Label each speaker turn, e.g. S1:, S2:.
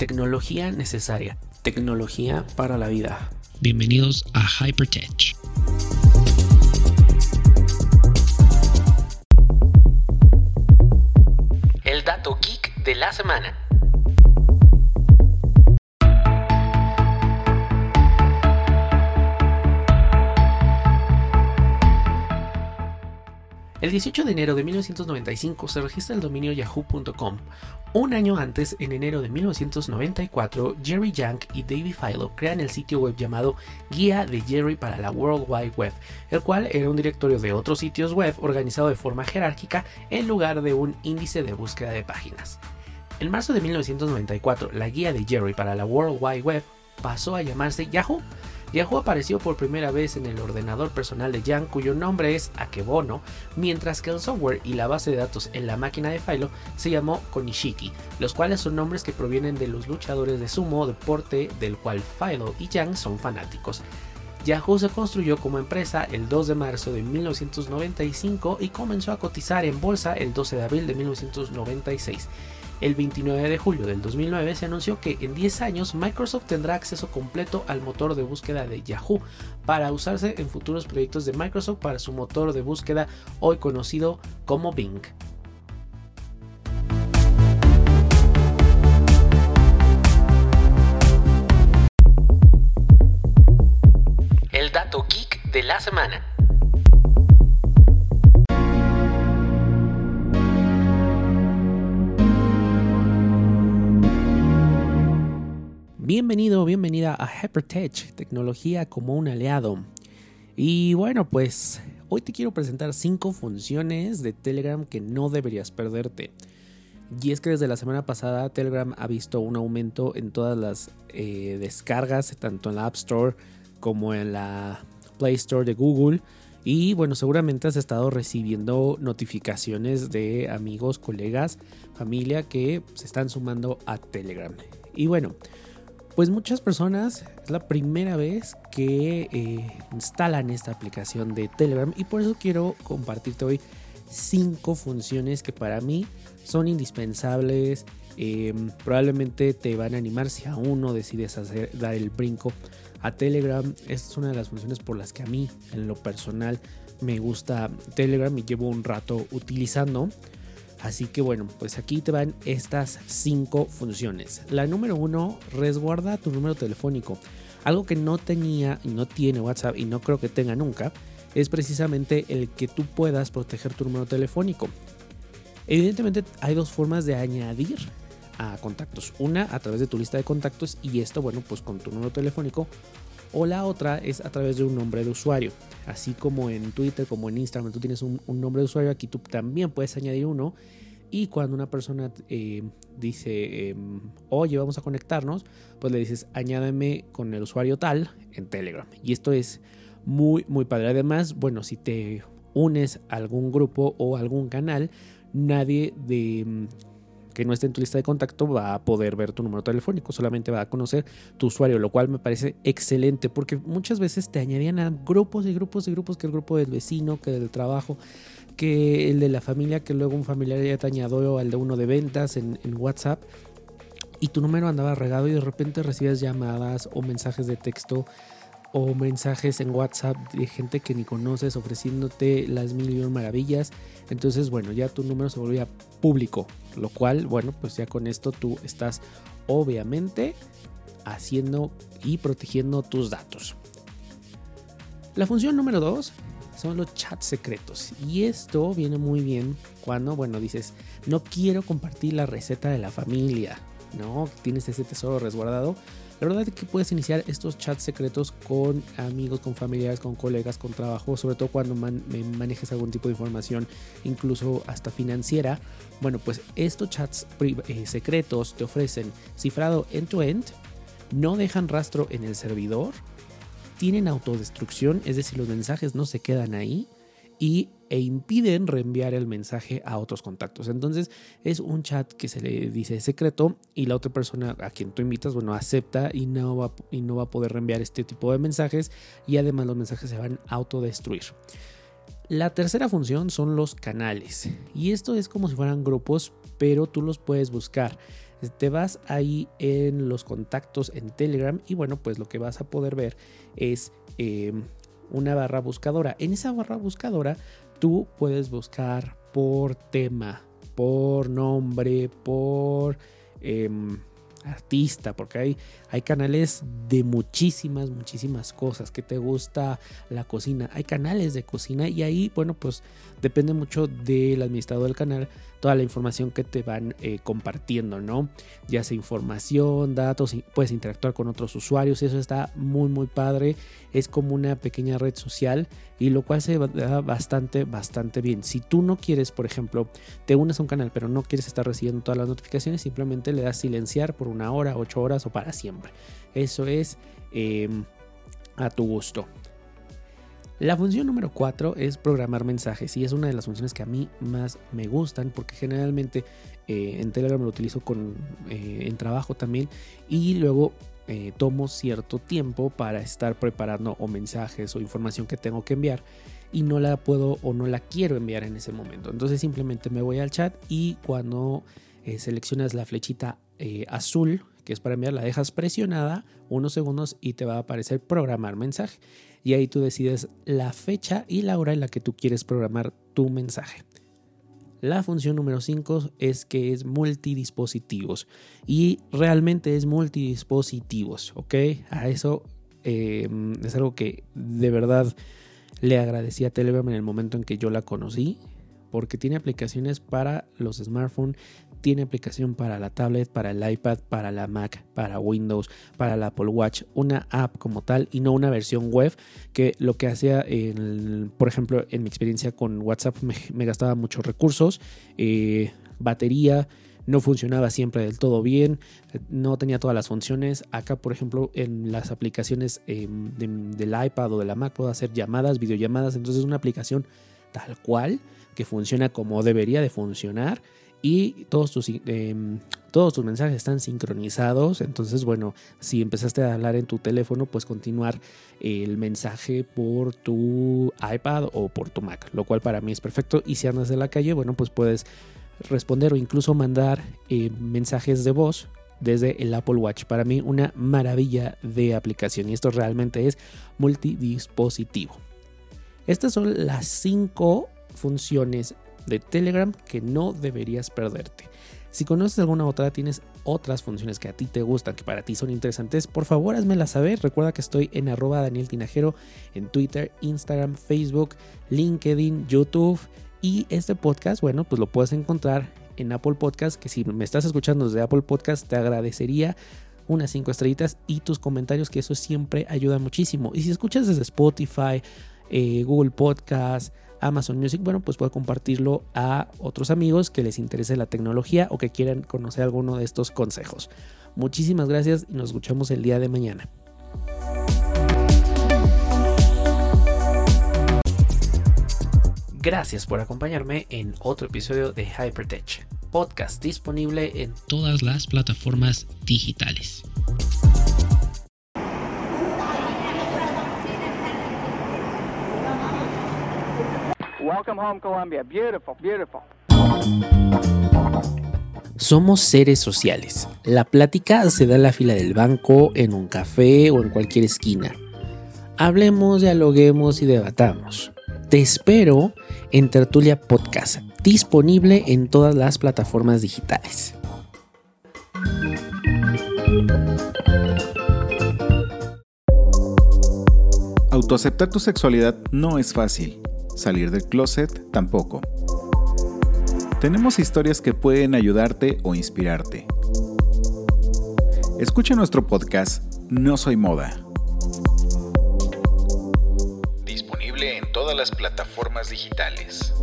S1: Tecnología necesaria, tecnología para la vida.
S2: Bienvenidos a Hypertech.
S1: El dato geek de la semana. El 18 de enero de 1995 se registra el dominio yahoo.com. Un año antes, en enero de 1994, Jerry Yang y David Filo crean el sitio web llamado Guía de Jerry para la World Wide Web, el cual era un directorio de otros sitios web organizado de forma jerárquica en lugar de un índice de búsqueda de páginas. En marzo de 1994, la guía de Jerry para la World Wide Web pasó a llamarse Yahoo Yahoo apareció por primera vez en el ordenador personal de Yang cuyo nombre es Akebono, mientras que el software y la base de datos en la máquina de Philo se llamó Konishiki, los cuales son nombres que provienen de los luchadores de sumo deporte del cual Philo y Yang son fanáticos. Yahoo se construyó como empresa el 2 de marzo de 1995 y comenzó a cotizar en bolsa el 12 de abril de 1996. El 29 de julio del 2009 se anunció que en 10 años Microsoft tendrá acceso completo al motor de búsqueda de Yahoo para usarse en futuros proyectos de Microsoft para su motor de búsqueda hoy conocido como Bing. Semana. Bienvenido, bienvenida a Hypertech, tecnología como un aliado. Y bueno, pues hoy te quiero presentar 5 funciones de Telegram que no deberías perderte. Y es que desde la semana pasada Telegram ha visto un aumento en todas las eh, descargas, tanto en la App Store como en la Play Store de Google. Y bueno, seguramente has estado recibiendo notificaciones de amigos, colegas, familia que se están sumando a Telegram. Y bueno, pues muchas personas es la primera vez que eh, instalan esta aplicación de Telegram y por eso quiero compartirte hoy cinco funciones que para mí son indispensables. Em, probablemente te van a animar si aún no decides hacer, dar el brinco a Telegram. Esta es una de las funciones por las que a mí en lo personal me gusta Telegram y llevo un rato utilizando. Así que bueno, pues aquí te van estas cinco funciones. La número uno, resguarda tu número telefónico. Algo que no tenía y no tiene WhatsApp y no creo que tenga nunca es precisamente el que tú puedas proteger tu número telefónico. Evidentemente hay dos formas de añadir a contactos. Una a través de tu lista de contactos y esto, bueno, pues con tu número telefónico. O la otra es a través de un nombre de usuario. Así como en Twitter, como en Instagram, tú tienes un, nombre de usuario, aquí tú también puedes añadir uno. Y cuando una persona eh, dice, em, oye, vamos a conectarnos, pues le dices, añádeme con el usuario tal en Telegram. Y esto es muy, muy padre. Además, bueno, si te unes a algún grupo o algún canal, nadie de que no esté en tu lista de contacto va a poder ver tu número telefónico, solamente va a conocer tu usuario, lo cual me parece excelente porque muchas veces te añadían a grupos y grupos y grupos que el grupo del vecino, que del trabajo, que el de la familia, que luego un familiar ya te añadió al de uno de ventas en, en WhatsApp y tu número andaba regado y de repente recibías llamadas o mensajes de texto o mensajes en WhatsApp de gente que ni conoces ofreciéndote las mil y maravillas. Entonces, bueno, ya tu número se volvía público, lo cual, bueno, pues ya con esto tú estás obviamente haciendo y protegiendo tus datos. La función número dos son los chats secretos. Y esto viene muy bien cuando, bueno, dices, no quiero compartir la receta de la familia, ¿no? Tienes ese tesoro resguardado la verdad es que puedes iniciar estos chats secretos con amigos, con familiares, con colegas, con trabajo, sobre todo cuando manejes algún tipo de información, incluso hasta financiera. Bueno, pues estos chats eh, secretos te ofrecen cifrado end-to-end, no dejan rastro en el servidor, tienen autodestrucción, es decir, los mensajes no se quedan ahí y, e impiden reenviar el mensaje a otros contactos. Entonces es un chat que se le dice secreto y la otra persona a quien tú invitas, bueno, acepta y no va, y no va a poder reenviar este tipo de mensajes y además los mensajes se van a autodestruir. La tercera función son los canales y esto es como si fueran grupos, pero tú los puedes buscar. Te vas ahí en los contactos en Telegram y bueno, pues lo que vas a poder ver es em, una barra buscadora. En esa barra buscadora tú puedes buscar por tema, por nombre, por... Em, artista, porque hay, hay canales de muchísimas, muchísimas cosas. Que te gusta la cocina? Hay canales de cocina y ahí, bueno, pues depende mucho del administrador del canal toda la información que te van eh, compartiendo, ¿no? Ya sea información, datos, puedes interactuar con otros usuarios, eso está muy, muy padre. Es como una pequeña red social y lo cual se da bastante, bastante bien. Si tú no quieres, por ejemplo, te unes a un canal, pero no quieres estar recibiendo todas las notificaciones, simplemente le das silenciar por una hora, ocho horas o para siempre. Eso es em, a tu gusto. La función número 4 es programar mensajes y es una de las funciones que a mí más me gustan porque generalmente eh, en Telegram lo utilizo con, eh, en trabajo también y luego eh, tomo cierto tiempo para estar preparando o mensajes o información que tengo que enviar y no la puedo o no la quiero enviar en ese momento. Entonces simplemente me voy al chat y cuando seleccionas la flechita azul que es para enviar, la dejas presionada unos segundos y te va a aparecer programar mensaje y ahí tú decides la fecha y la hora en la que tú quieres programar tu mensaje. La función número 5 es que es multidispositivos y realmente es multidispositivos, ¿ok? A eso em, es algo que de verdad le agradecí a Telegram en el momento en que yo la conocí porque tiene aplicaciones para los smartphones, tiene aplicación para la tablet, para el iPad, para la Mac, para Windows, para la Apple Watch, una app como tal y no una versión web que lo que hacía, por ejemplo, en mi experiencia con WhatsApp me, gastaba muchos recursos, eh, batería, no funcionaba siempre del todo bien, no tenía todas las funciones. Acá, por ejemplo, en las aplicaciones em, del iPad o de la Mac puedo hacer llamadas, videollamadas, entonces es una aplicación tal cual que funciona como debería de funcionar y todos tus, em, todos tus mensajes están sincronizados. Entonces, bueno, si empezaste a hablar en tu teléfono, pues continuar el mensaje por tu iPad o por tu Mac, lo cual para mí es perfecto. Y si andas de la calle, bueno, pues puedes responder o incluso mandar eh, mensajes de voz desde el Apple Watch. Para mí una maravilla de aplicación y esto realmente es multidispositivo. Estas son las cinco funciones de Telegram que no deberías perderte. Si conoces alguna otra, tienes otras funciones que a ti te gustan, que para ti son interesantes, por favor házmela saber. Recuerda que estoy en arroba Daniel Tinajero en Twitter, Instagram, Facebook, LinkedIn, YouTube. Y este podcast, bueno, pues lo puedes encontrar en Apple Podcast, que si me estás escuchando desde Apple Podcast, te agradecería unas 5 estrellitas y tus comentarios, que eso siempre ayuda muchísimo. Y si escuchas desde Spotify, eh, Google Podcast, Amazon Music, bueno, pues puedo compartirlo a otros amigos que les interese la tecnología o que quieran conocer alguno de estos consejos. Muchísimas gracias y nos escuchamos el día de mañana. Gracias por acompañarme en otro episodio de Hypertech, podcast disponible en
S2: todas las plataformas digitales.
S1: Welcome home, Colombia. Beautiful, beautiful. Somos seres sociales. La plática se da en la fila del banco, en un café o en cualquier esquina. Hablemos, dialoguemos y debatamos. Te espero en Tertulia Podcast, disponible en todas las plataformas digitales.
S3: Autoaceptar tu sexualidad no es fácil salir del closet tampoco. Tenemos historias que pueden ayudarte o inspirarte. Escucha nuestro podcast No Soy Moda. Disponible en todas las plataformas digitales.